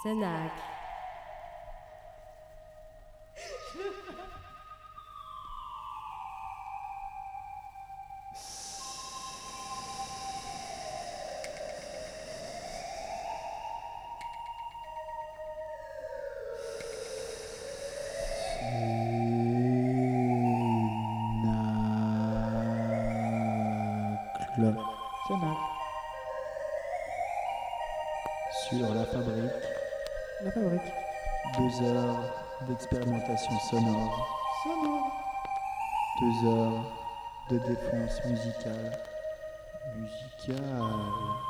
Sonac. Sonore, Sonore. deux heures de défense musicale. Musicale.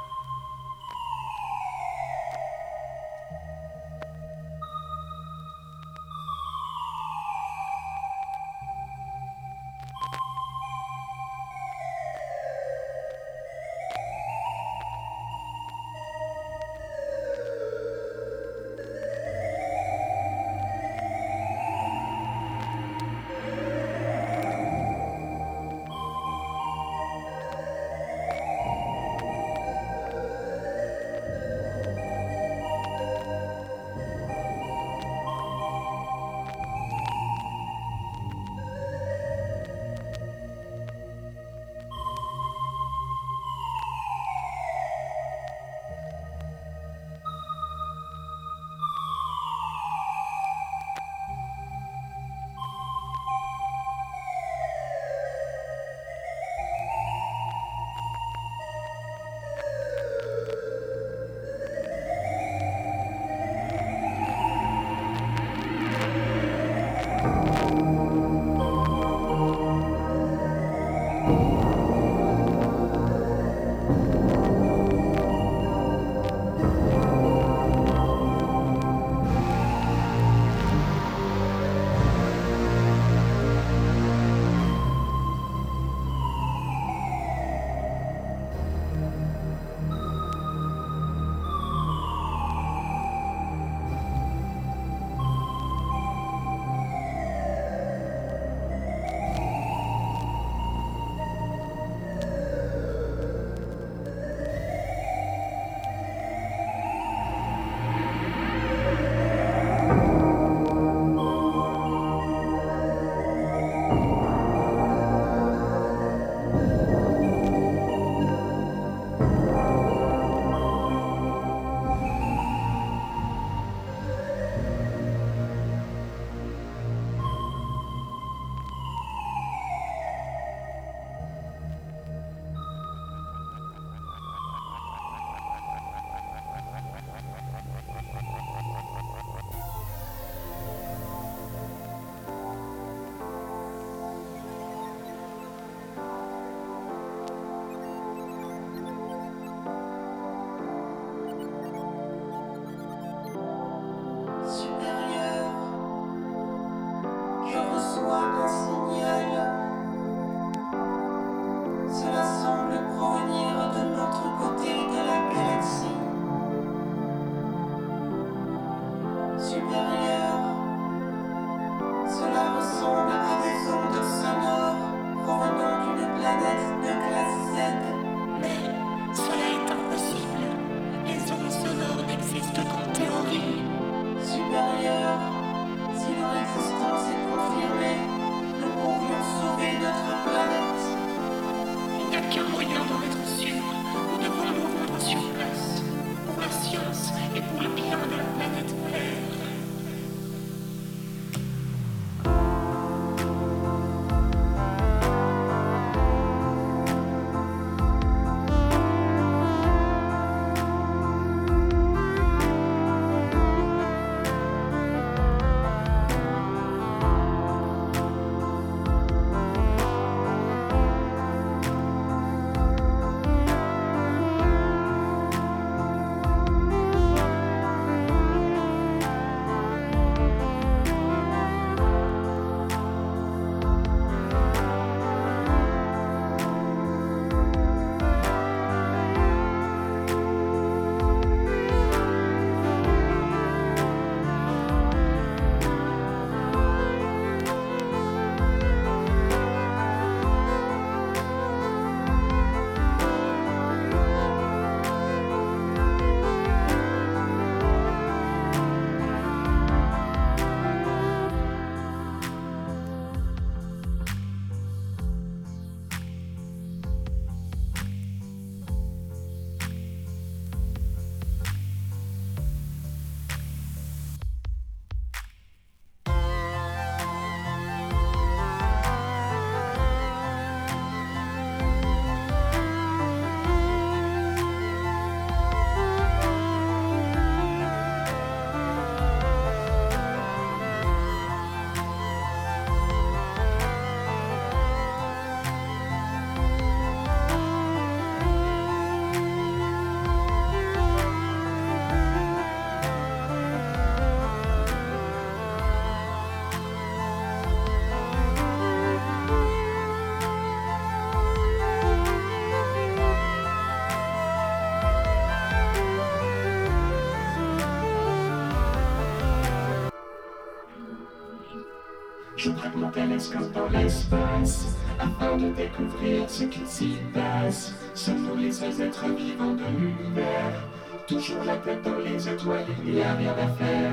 Télescope dans l'espace afin de découvrir ce qui s'y passe. Sommes-nous les seuls êtres vivants de l'univers? Toujours la tête dans les étoiles, il n'y a rien à faire.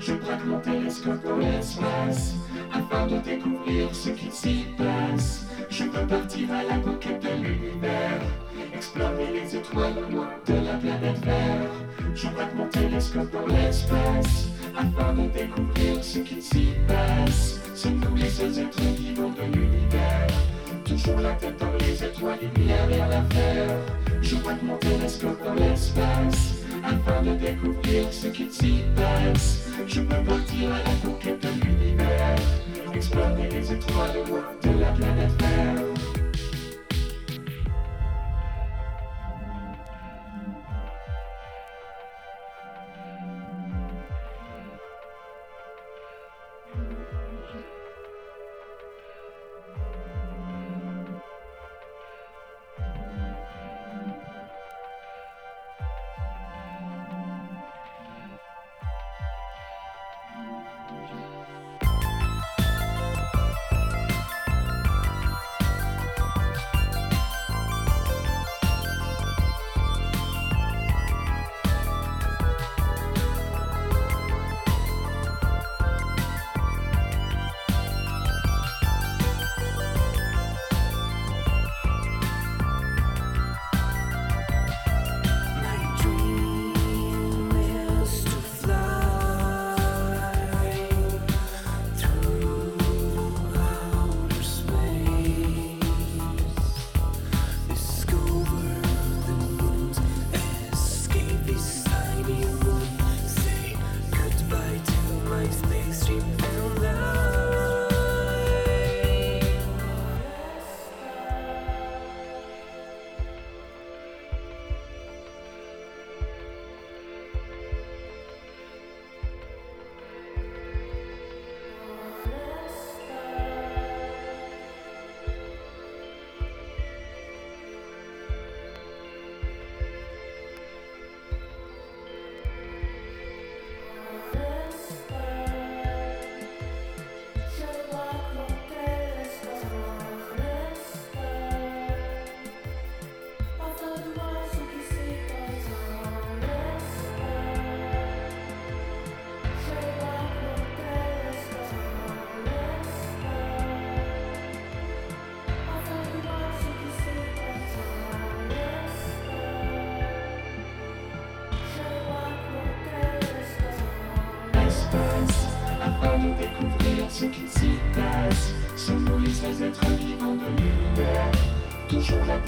Je braque mon télescope dans l'espace afin de découvrir ce qui s'y passe. Afin de découvrir ce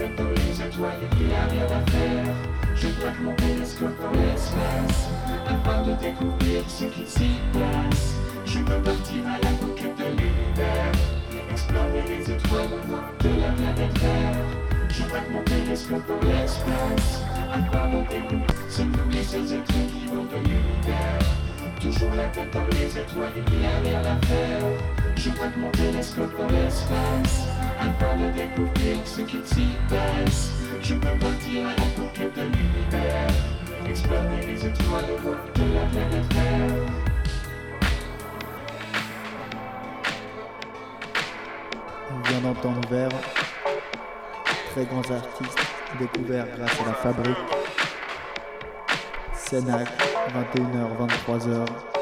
rien à faire. Je braque mon télescope dans l'espace afin de découvrir ce qui s'y passe. Je veux partir à la conquête de l'univers, explorer les étoiles loin de la planète Terre. Je braque mon télescope dans l'espace afin de découvrir sommes-nous les seuls êtres vivants de l'univers. Toujours la tête dans les étoiles, il n'y a rien à faire. Je braque mon télescope dans l'espace de découvrir ce qui s'y passe. Je peux partir à la conquête de l'univers, explorer les étoiles loin de la planète Terre. On vient d'entendre vers très grands artistes découverts grâce à la fabrique. Sénac, 21h, 23h.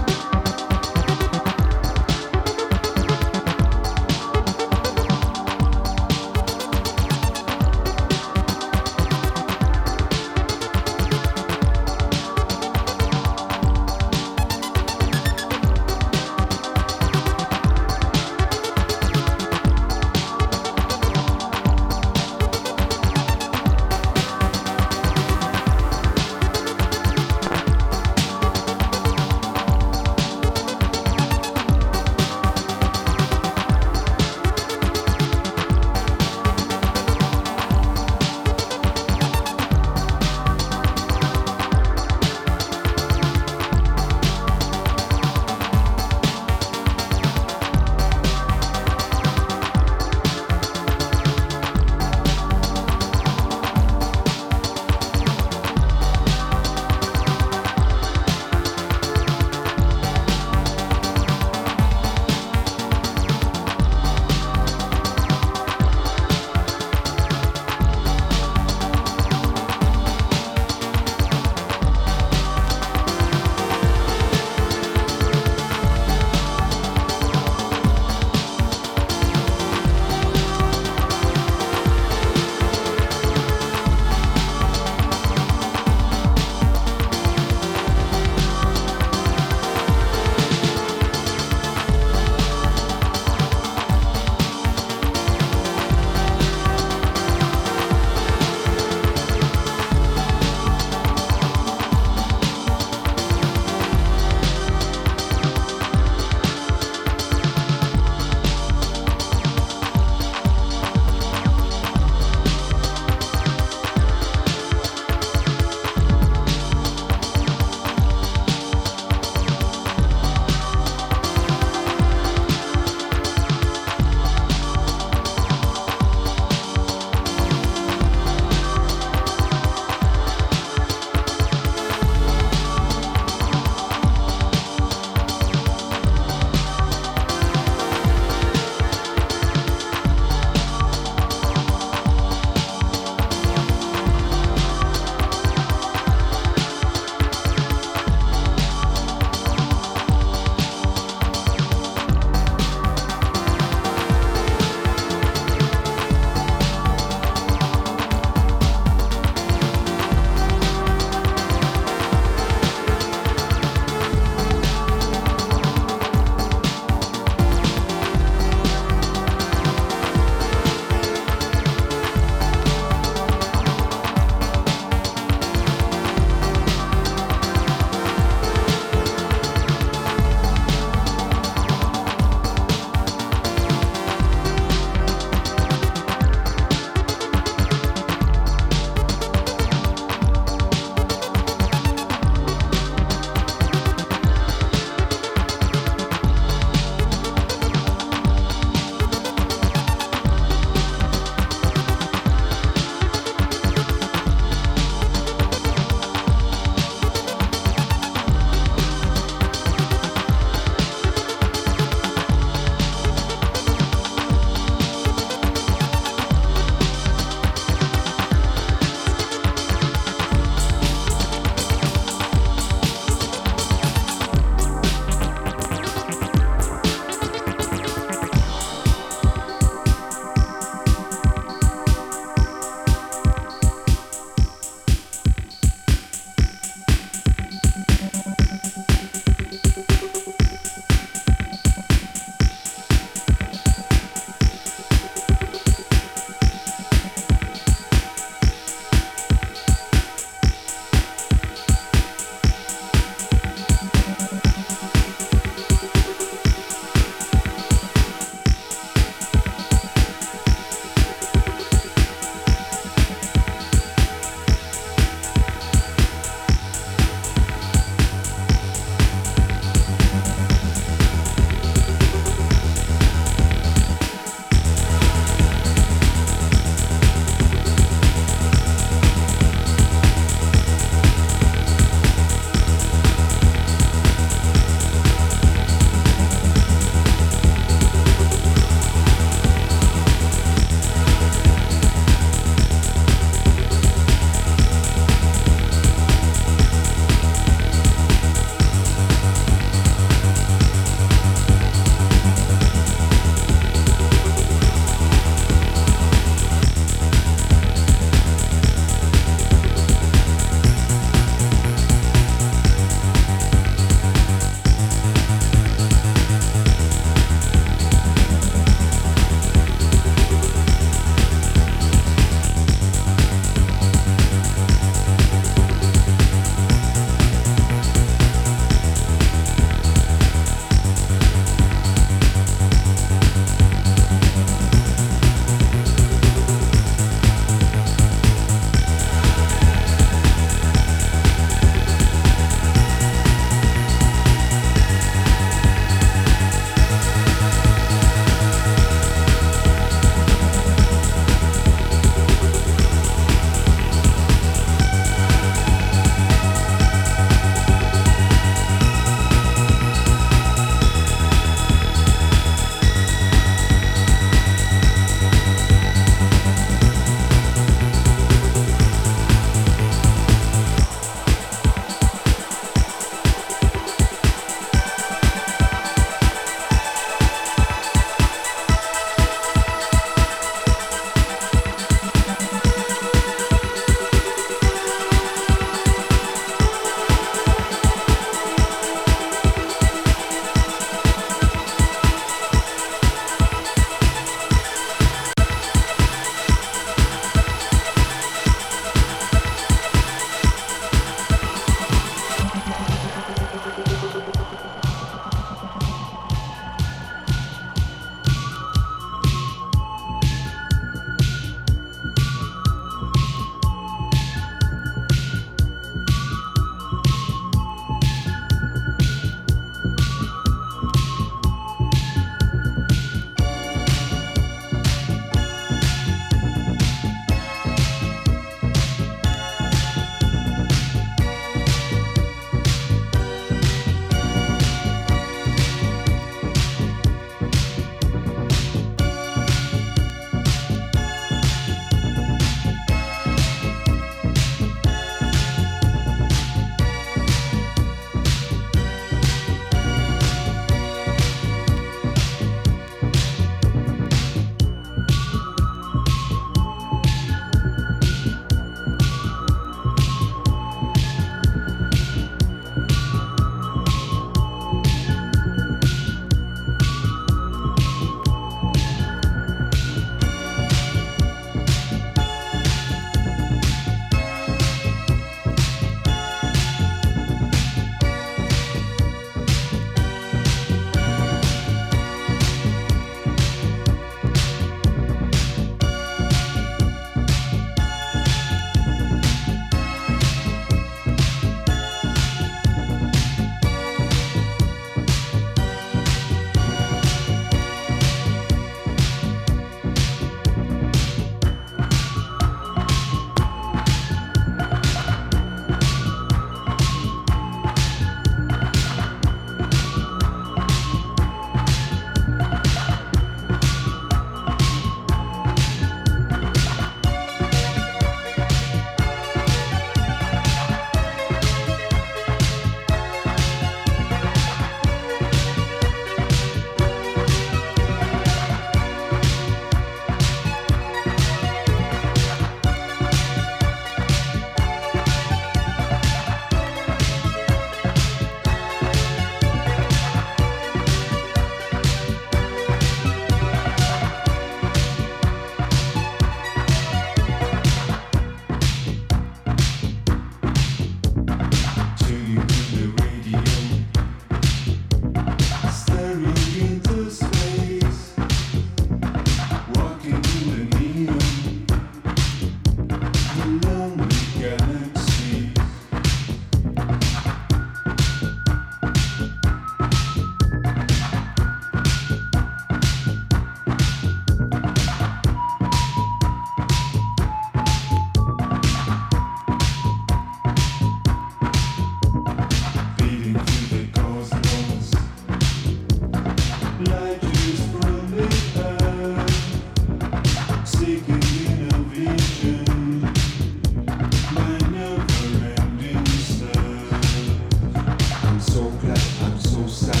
sound.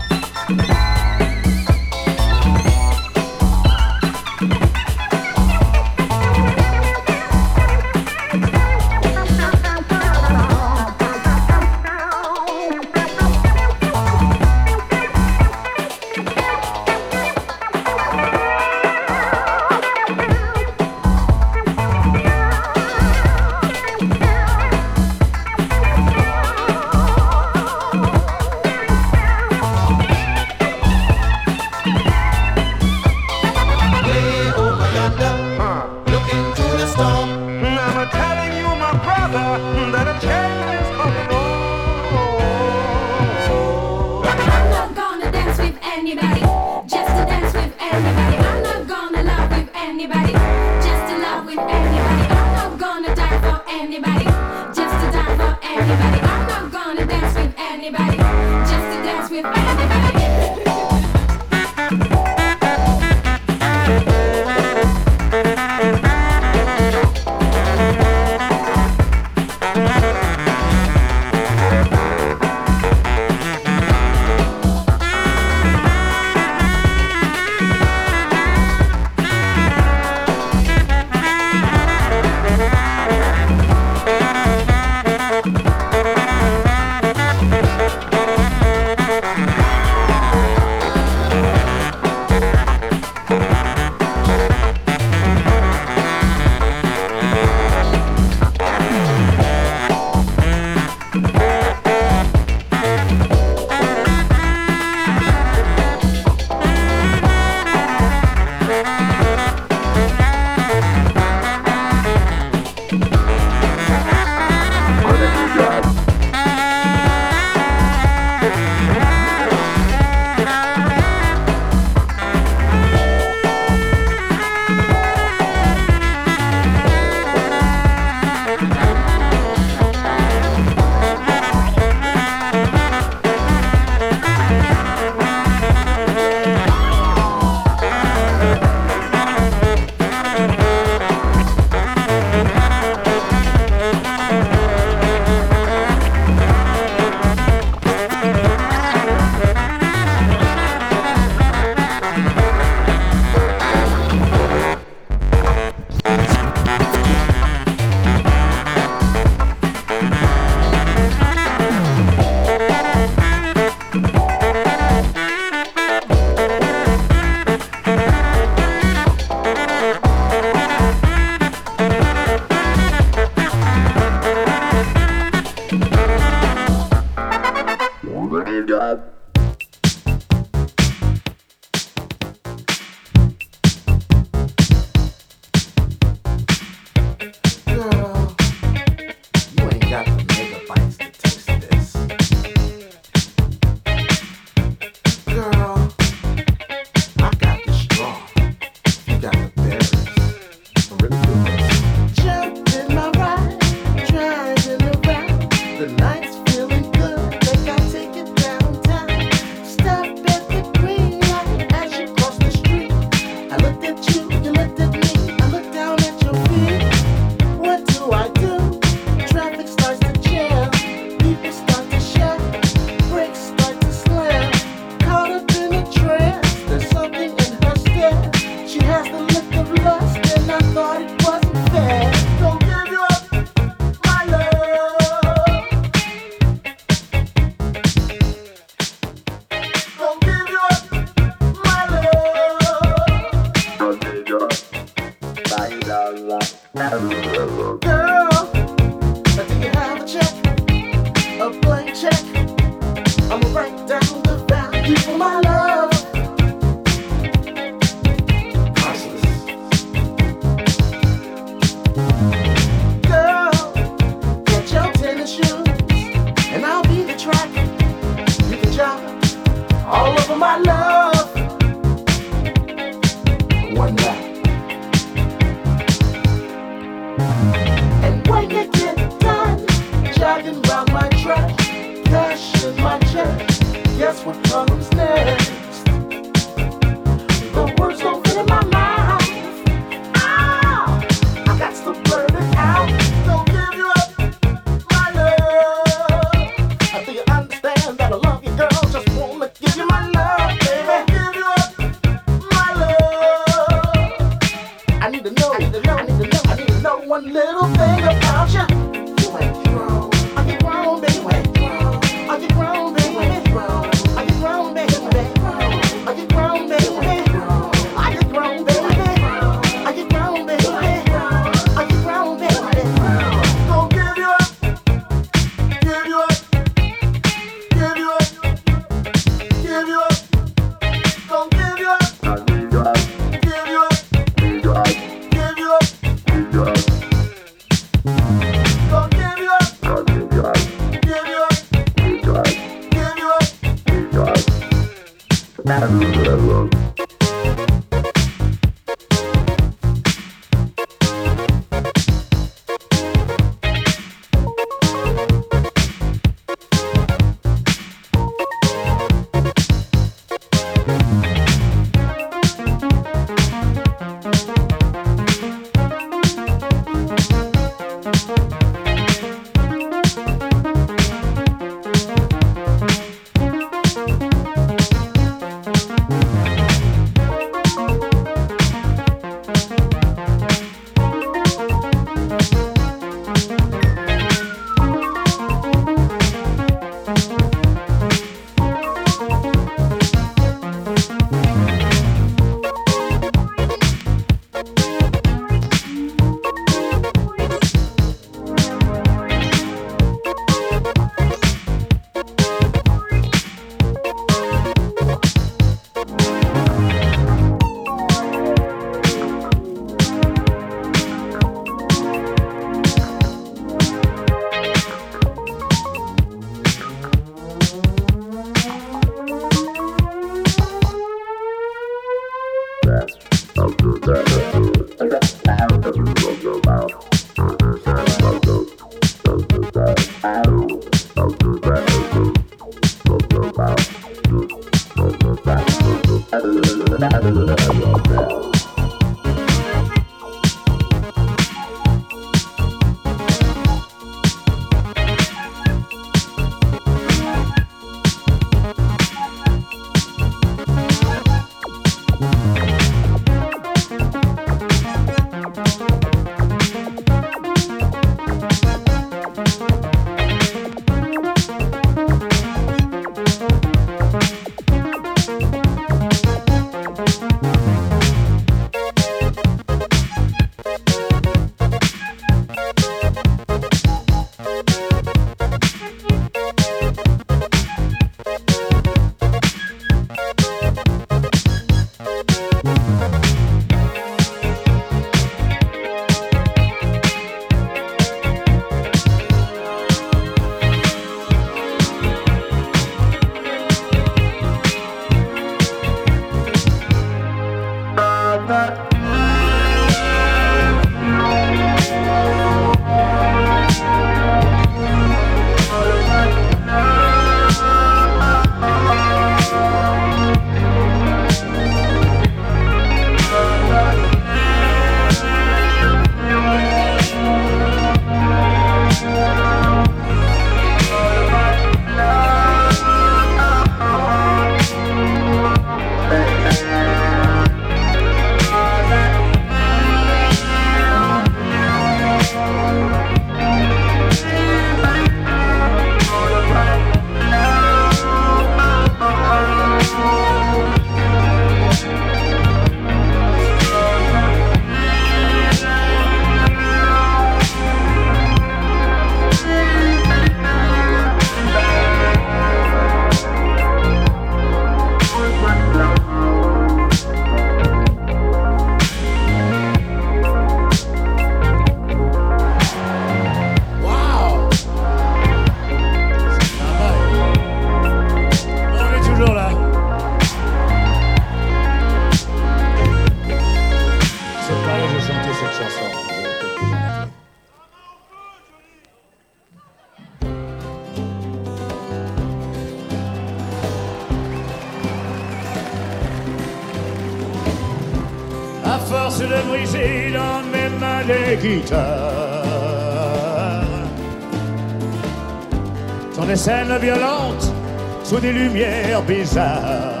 Lumières bizarres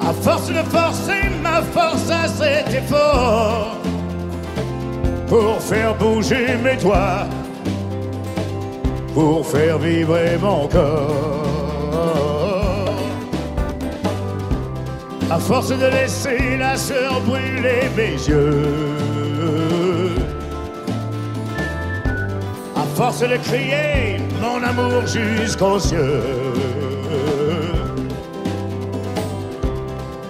À force de forcer ma force à cet effort Pour faire bouger mes doigts Pour faire vibrer mon corps. À force de laisser la sœur brûler mes yeux. À force de crier mon amour jusqu'aux cieux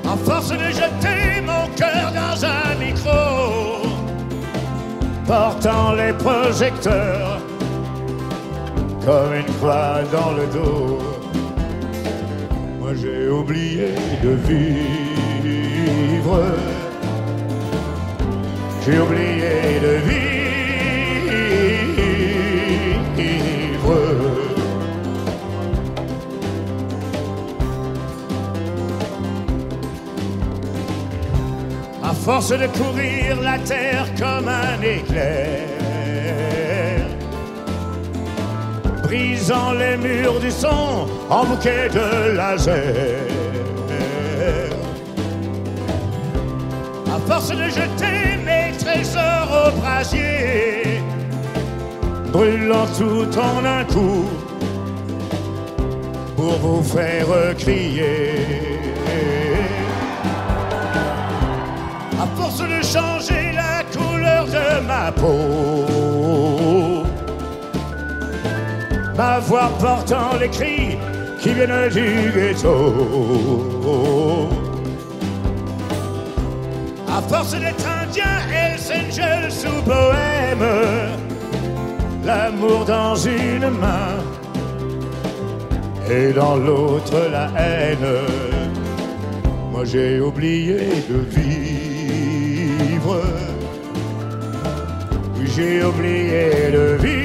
À force de jeter mon cœur dans un micro Portant les projecteurs Comme une croix dans le dos moi j'ai oublié de vivre. J'ai oublié de vivre. Force de courir la terre comme un éclair, brisant les murs du son en bouquet de laser. À force de jeter mes trésors au brasier, brûlant tout en un coup pour vous faire crier. Ma peau, ma voix portant les cris qui viennent du ghetto. À force d'être indien, Hells Angels sous poème, l'amour dans une main et dans l'autre la haine. Moi j'ai oublié de vivre. J'ai oublié de vivre.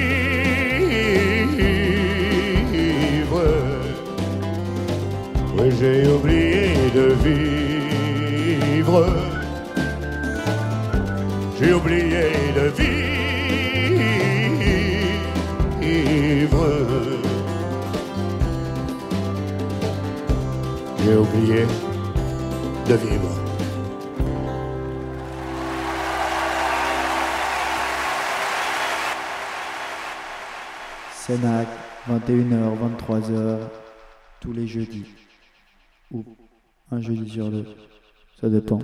J'ai oublié de vivre. J'ai oublié de vivre. J'ai oublié Sénac, 21h, 23h, tous les jeudis. Ou un jeudi sur deux. Ça dépend.